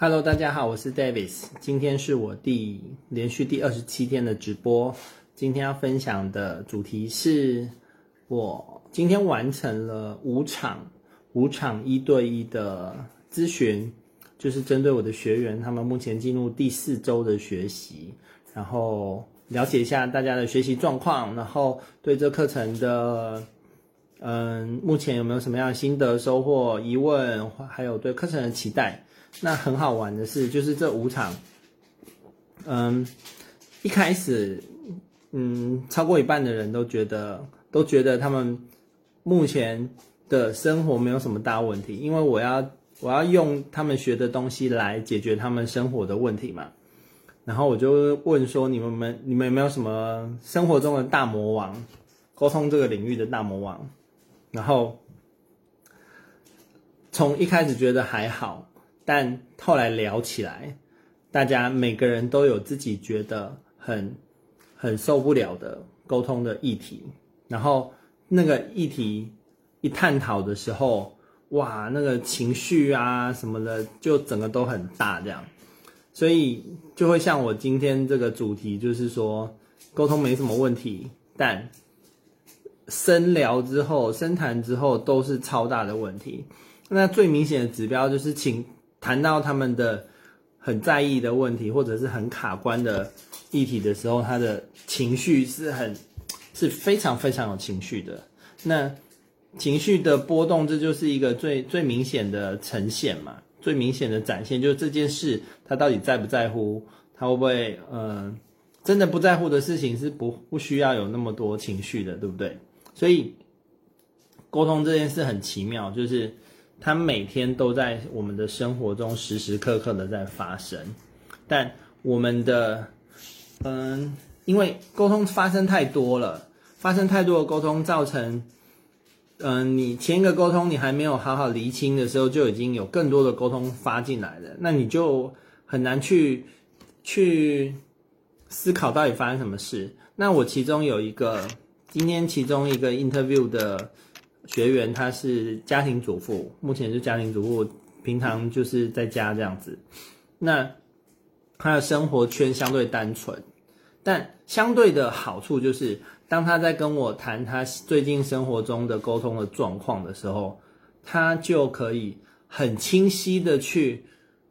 Hello，大家好，我是 Davis。今天是我第连续第二十七天的直播。今天要分享的主题是我今天完成了五场五场一对一的咨询，就是针对我的学员，他们目前进入第四周的学习，然后了解一下大家的学习状况，然后对这课程的嗯，目前有没有什么样的心得、收获、疑问，还有对课程的期待。那很好玩的是，就是这五场，嗯，一开始，嗯，超过一半的人都觉得，都觉得他们目前的生活没有什么大问题，因为我要我要用他们学的东西来解决他们生活的问题嘛。然后我就问说，你们们你们有没有什么生活中的大魔王，沟通这个领域的大魔王？然后从一开始觉得还好。但后来聊起来，大家每个人都有自己觉得很很受不了的沟通的议题，然后那个议题一探讨的时候，哇，那个情绪啊什么的，就整个都很大这样，所以就会像我今天这个主题，就是说沟通没什么问题，但深聊之后、深谈之后都是超大的问题。那最明显的指标就是情。谈到他们的很在意的问题，或者是很卡关的议题的时候，他的情绪是很是非常非常有情绪的。那情绪的波动，这就是一个最最明显的呈现嘛，最明显的展现，就是这件事他到底在不在乎，他会不会呃真的不在乎的事情是不不需要有那么多情绪的，对不对？所以沟通这件事很奇妙，就是。它每天都在我们的生活中时时刻刻的在发生，但我们的，嗯，因为沟通发生太多了，发生太多的沟通造成，嗯，你前一个沟通你还没有好好厘清的时候，就已经有更多的沟通发进来了，那你就很难去去思考到底发生什么事。那我其中有一个，今天其中一个 interview 的。学员他是家庭主妇，目前是家庭主妇，平常就是在家这样子。那他的生活圈相对单纯，但相对的好处就是，当他在跟我谈他最近生活中的沟通的状况的时候，他就可以很清晰的去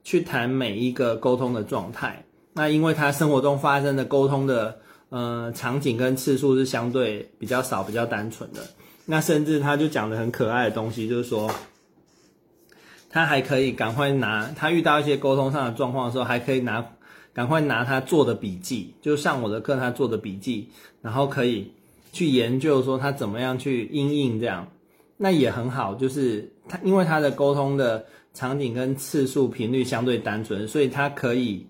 去谈每一个沟通的状态。那因为他生活中发生的沟通的呃场景跟次数是相对比较少、比较单纯的。那甚至他就讲的很可爱的东西，就是说，他还可以赶快拿他遇到一些沟通上的状况的时候，还可以拿赶快拿他做的笔记，就上我的课他做的笔记，然后可以去研究说他怎么样去应应这样，那也很好。就是他因为他的沟通的场景跟次数频率相对单纯，所以他可以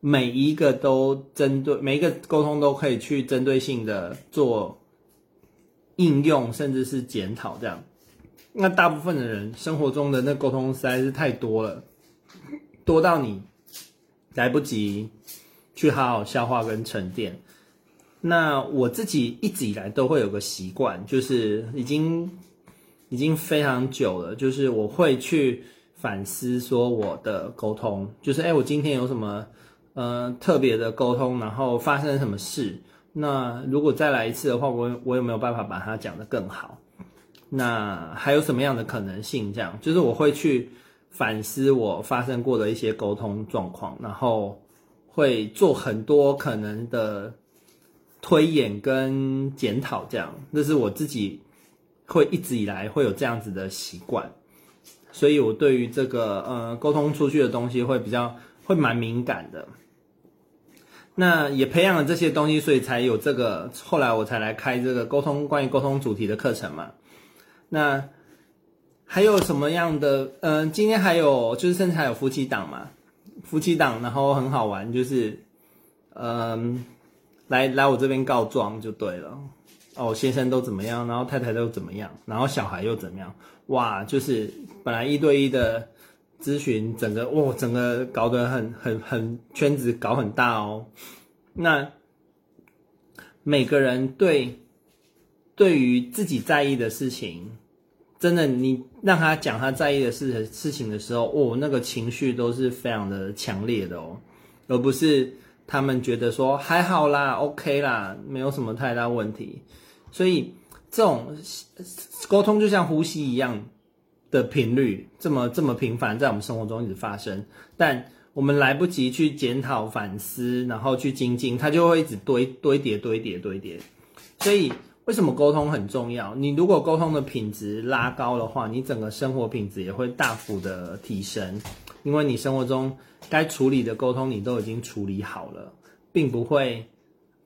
每一个都针对每一个沟通都可以去针对性的做。应用甚至是检讨这样，那大部分的人生活中的那沟通实在是太多了，多到你来不及去好好消化跟沉淀。那我自己一直以来都会有个习惯，就是已经已经非常久了，就是我会去反思说我的沟通，就是哎，我今天有什么呃特别的沟通，然后发生什么事。那如果再来一次的话，我我有没有办法把它讲得更好？那还有什么样的可能性？这样就是我会去反思我发生过的一些沟通状况，然后会做很多可能的推演跟检讨。这样，这是我自己会一直以来会有这样子的习惯，所以我对于这个呃沟通出去的东西会比较会蛮敏感的。那也培养了这些东西，所以才有这个。后来我才来开这个沟通关于沟通主题的课程嘛。那还有什么样的？嗯、今天还有就是甚至还有夫妻档嘛，夫妻档，然后很好玩，就是嗯、来来我这边告状就对了。哦，先生都怎么样，然后太太都怎么样，然后小孩又怎么样？哇，就是本来一对一的。咨询整个哇，整个搞得很很很圈子搞很大哦。那每个人对对于自己在意的事情，真的，你让他讲他在意的事事情的时候，哦，那个情绪都是非常的强烈的哦，而不是他们觉得说还好啦，OK 啦，没有什么太大问题。所以这种沟通就像呼吸一样的频率，这么这么频繁，在我们生活中一直发生，但我们来不及去检讨反思，然后去精进，它就会一直堆堆叠堆叠堆叠，所以。为什么沟通很重要？你如果沟通的品质拉高的话，你整个生活品质也会大幅的提升，因为你生活中该处理的沟通你都已经处理好了，并不会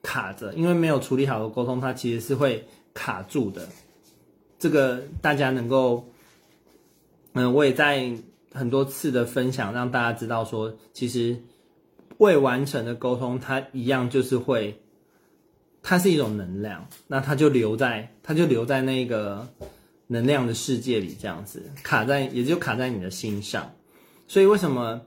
卡着。因为没有处理好的沟通，它其实是会卡住的。这个大家能够，嗯，我也在很多次的分享让大家知道说，其实未完成的沟通，它一样就是会。它是一种能量，那它就留在，它就留在那个能量的世界里，这样子卡在，也就卡在你的心上。所以为什么，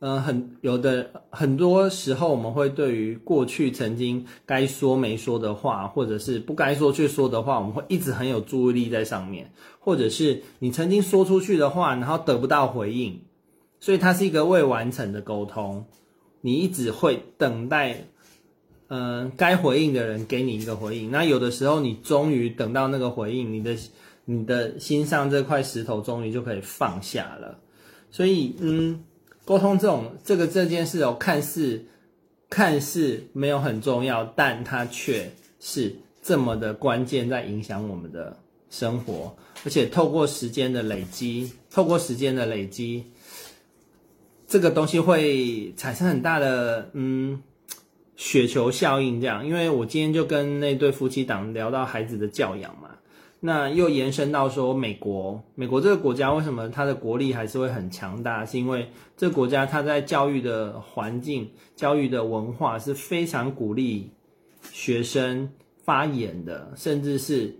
呃，很有的很多时候，我们会对于过去曾经该说没说的话，或者是不该说却说的话，我们会一直很有注意力在上面，或者是你曾经说出去的话，然后得不到回应，所以它是一个未完成的沟通，你一直会等待。嗯，该回应的人给你一个回应。那有的时候，你终于等到那个回应，你的你的心上这块石头终于就可以放下了。所以，嗯，沟通这种这个这件事哦，看似看似没有很重要，但它却是这么的关键，在影响我们的生活。而且，透过时间的累积，透过时间的累积，这个东西会产生很大的嗯。雪球效应这样，因为我今天就跟那对夫妻档聊到孩子的教养嘛，那又延伸到说美国，美国这个国家为什么它的国力还是会很强大？是因为这个国家它在教育的环境、教育的文化是非常鼓励学生发言的，甚至是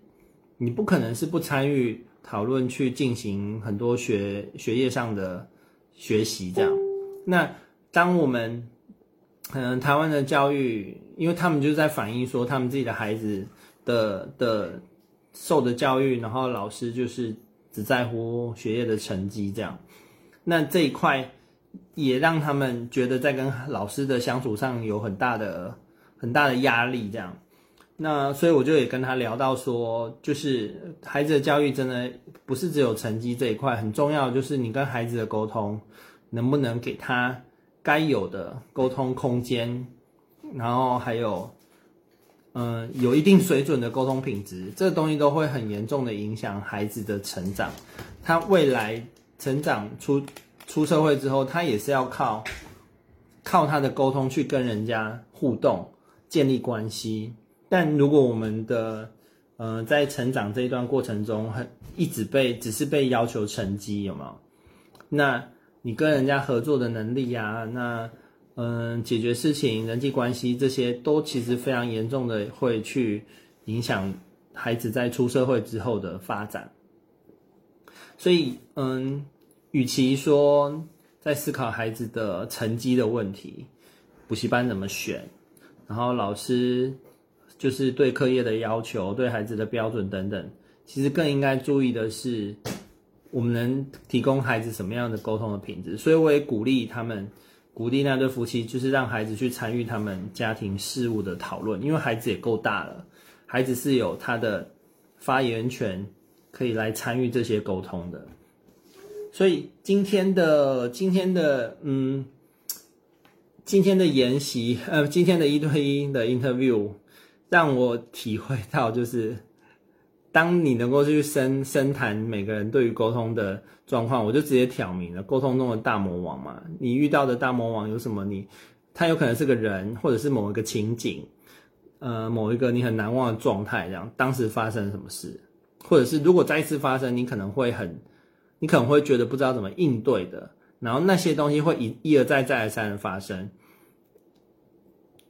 你不可能是不参与讨论去进行很多学学业上的学习这样。那当我们可能台湾的教育，因为他们就在反映说，他们自己的孩子的的受的教育，然后老师就是只在乎学业的成绩这样。那这一块也让他们觉得在跟老师的相处上有很大的很大的压力这样。那所以我就也跟他聊到说，就是孩子的教育真的不是只有成绩这一块，很重要就是你跟孩子的沟通能不能给他。该有的沟通空间，然后还有，嗯、有一定水准的沟通品质，这东西都会很严重的影响孩子的成长。他未来成长出出社会之后，他也是要靠靠他的沟通去跟人家互动、建立关系。但如果我们的，嗯、呃，在成长这一段过程中，很一直被只是被要求成绩，有没有？那。你跟人家合作的能力呀，那嗯，解决事情、人际关系这些，都其实非常严重的会去影响孩子在出社会之后的发展。所以，嗯，与其说在思考孩子的成绩的问题，补习班怎么选，然后老师就是对课业的要求、对孩子的标准等等，其实更应该注意的是。我们能提供孩子什么样的沟通的品质？所以我也鼓励他们，鼓励那对夫妻，就是让孩子去参与他们家庭事务的讨论，因为孩子也够大了，孩子是有他的发言权，可以来参与这些沟通的。所以今天的今天的嗯，今天的研习，呃，今天的一对一的 interview，让我体会到就是。当你能够去深深谈每个人对于沟通的状况，我就直接挑明了沟通中的大魔王嘛。你遇到的大魔王有什么你？他有可能是个人，或者是某一个情景，呃，某一个你很难忘的状态，这样当时发生什么事，或者是如果再次发生，你可能会很，你可能会觉得不知道怎么应对的。然后那些东西会一一而再再而三的发生。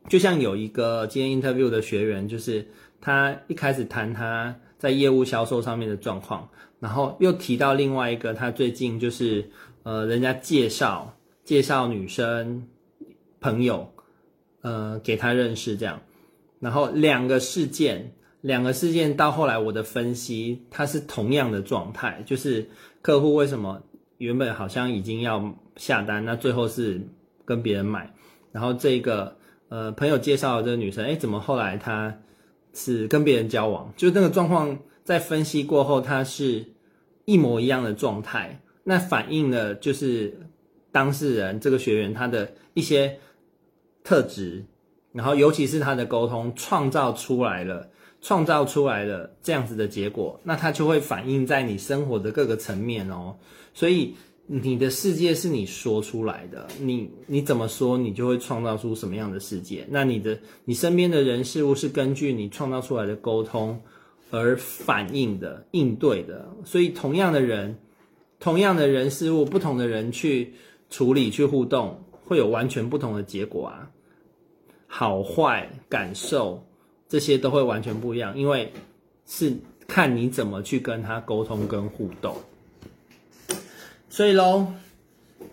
就像有一个今天 interview 的学员，就是他一开始谈他。在业务销售上面的状况，然后又提到另外一个，他最近就是呃，人家介绍介绍女生朋友，呃，给他认识这样，然后两个事件，两个事件到后来我的分析，它是同样的状态，就是客户为什么原本好像已经要下单，那最后是跟别人买，然后这个呃朋友介绍的这个女生，哎，怎么后来她是跟别人交往？就那个状况在分析过后，它是一模一样的状态，那反映了就是当事人这个学员他的一些特质，然后尤其是他的沟通创造出来了。创造出来了这样子的结果，那它就会反映在你生活的各个层面哦。所以你的世界是你说出来的，你你怎么说，你就会创造出什么样的世界。那你的你身边的人事物是根据你创造出来的沟通而反应的、应对的。所以同样的人、同样的人事物，不同的人去处理、去互动，会有完全不同的结果啊，好坏感受。这些都会完全不一样，因为是看你怎么去跟他沟通跟互动。所以喽，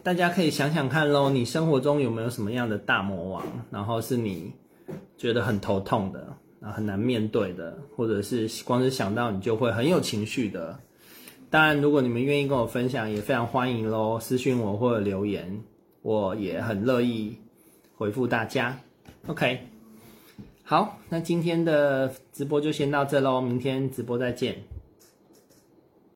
大家可以想想看喽，你生活中有没有什么样的大魔王，然后是你觉得很头痛的，然后很难面对的，或者是光是想到你就会很有情绪的。当然，如果你们愿意跟我分享，也非常欢迎喽，私信我或者留言，我也很乐意回复大家。OK。好，那今天的直播就先到这喽，明天直播再见。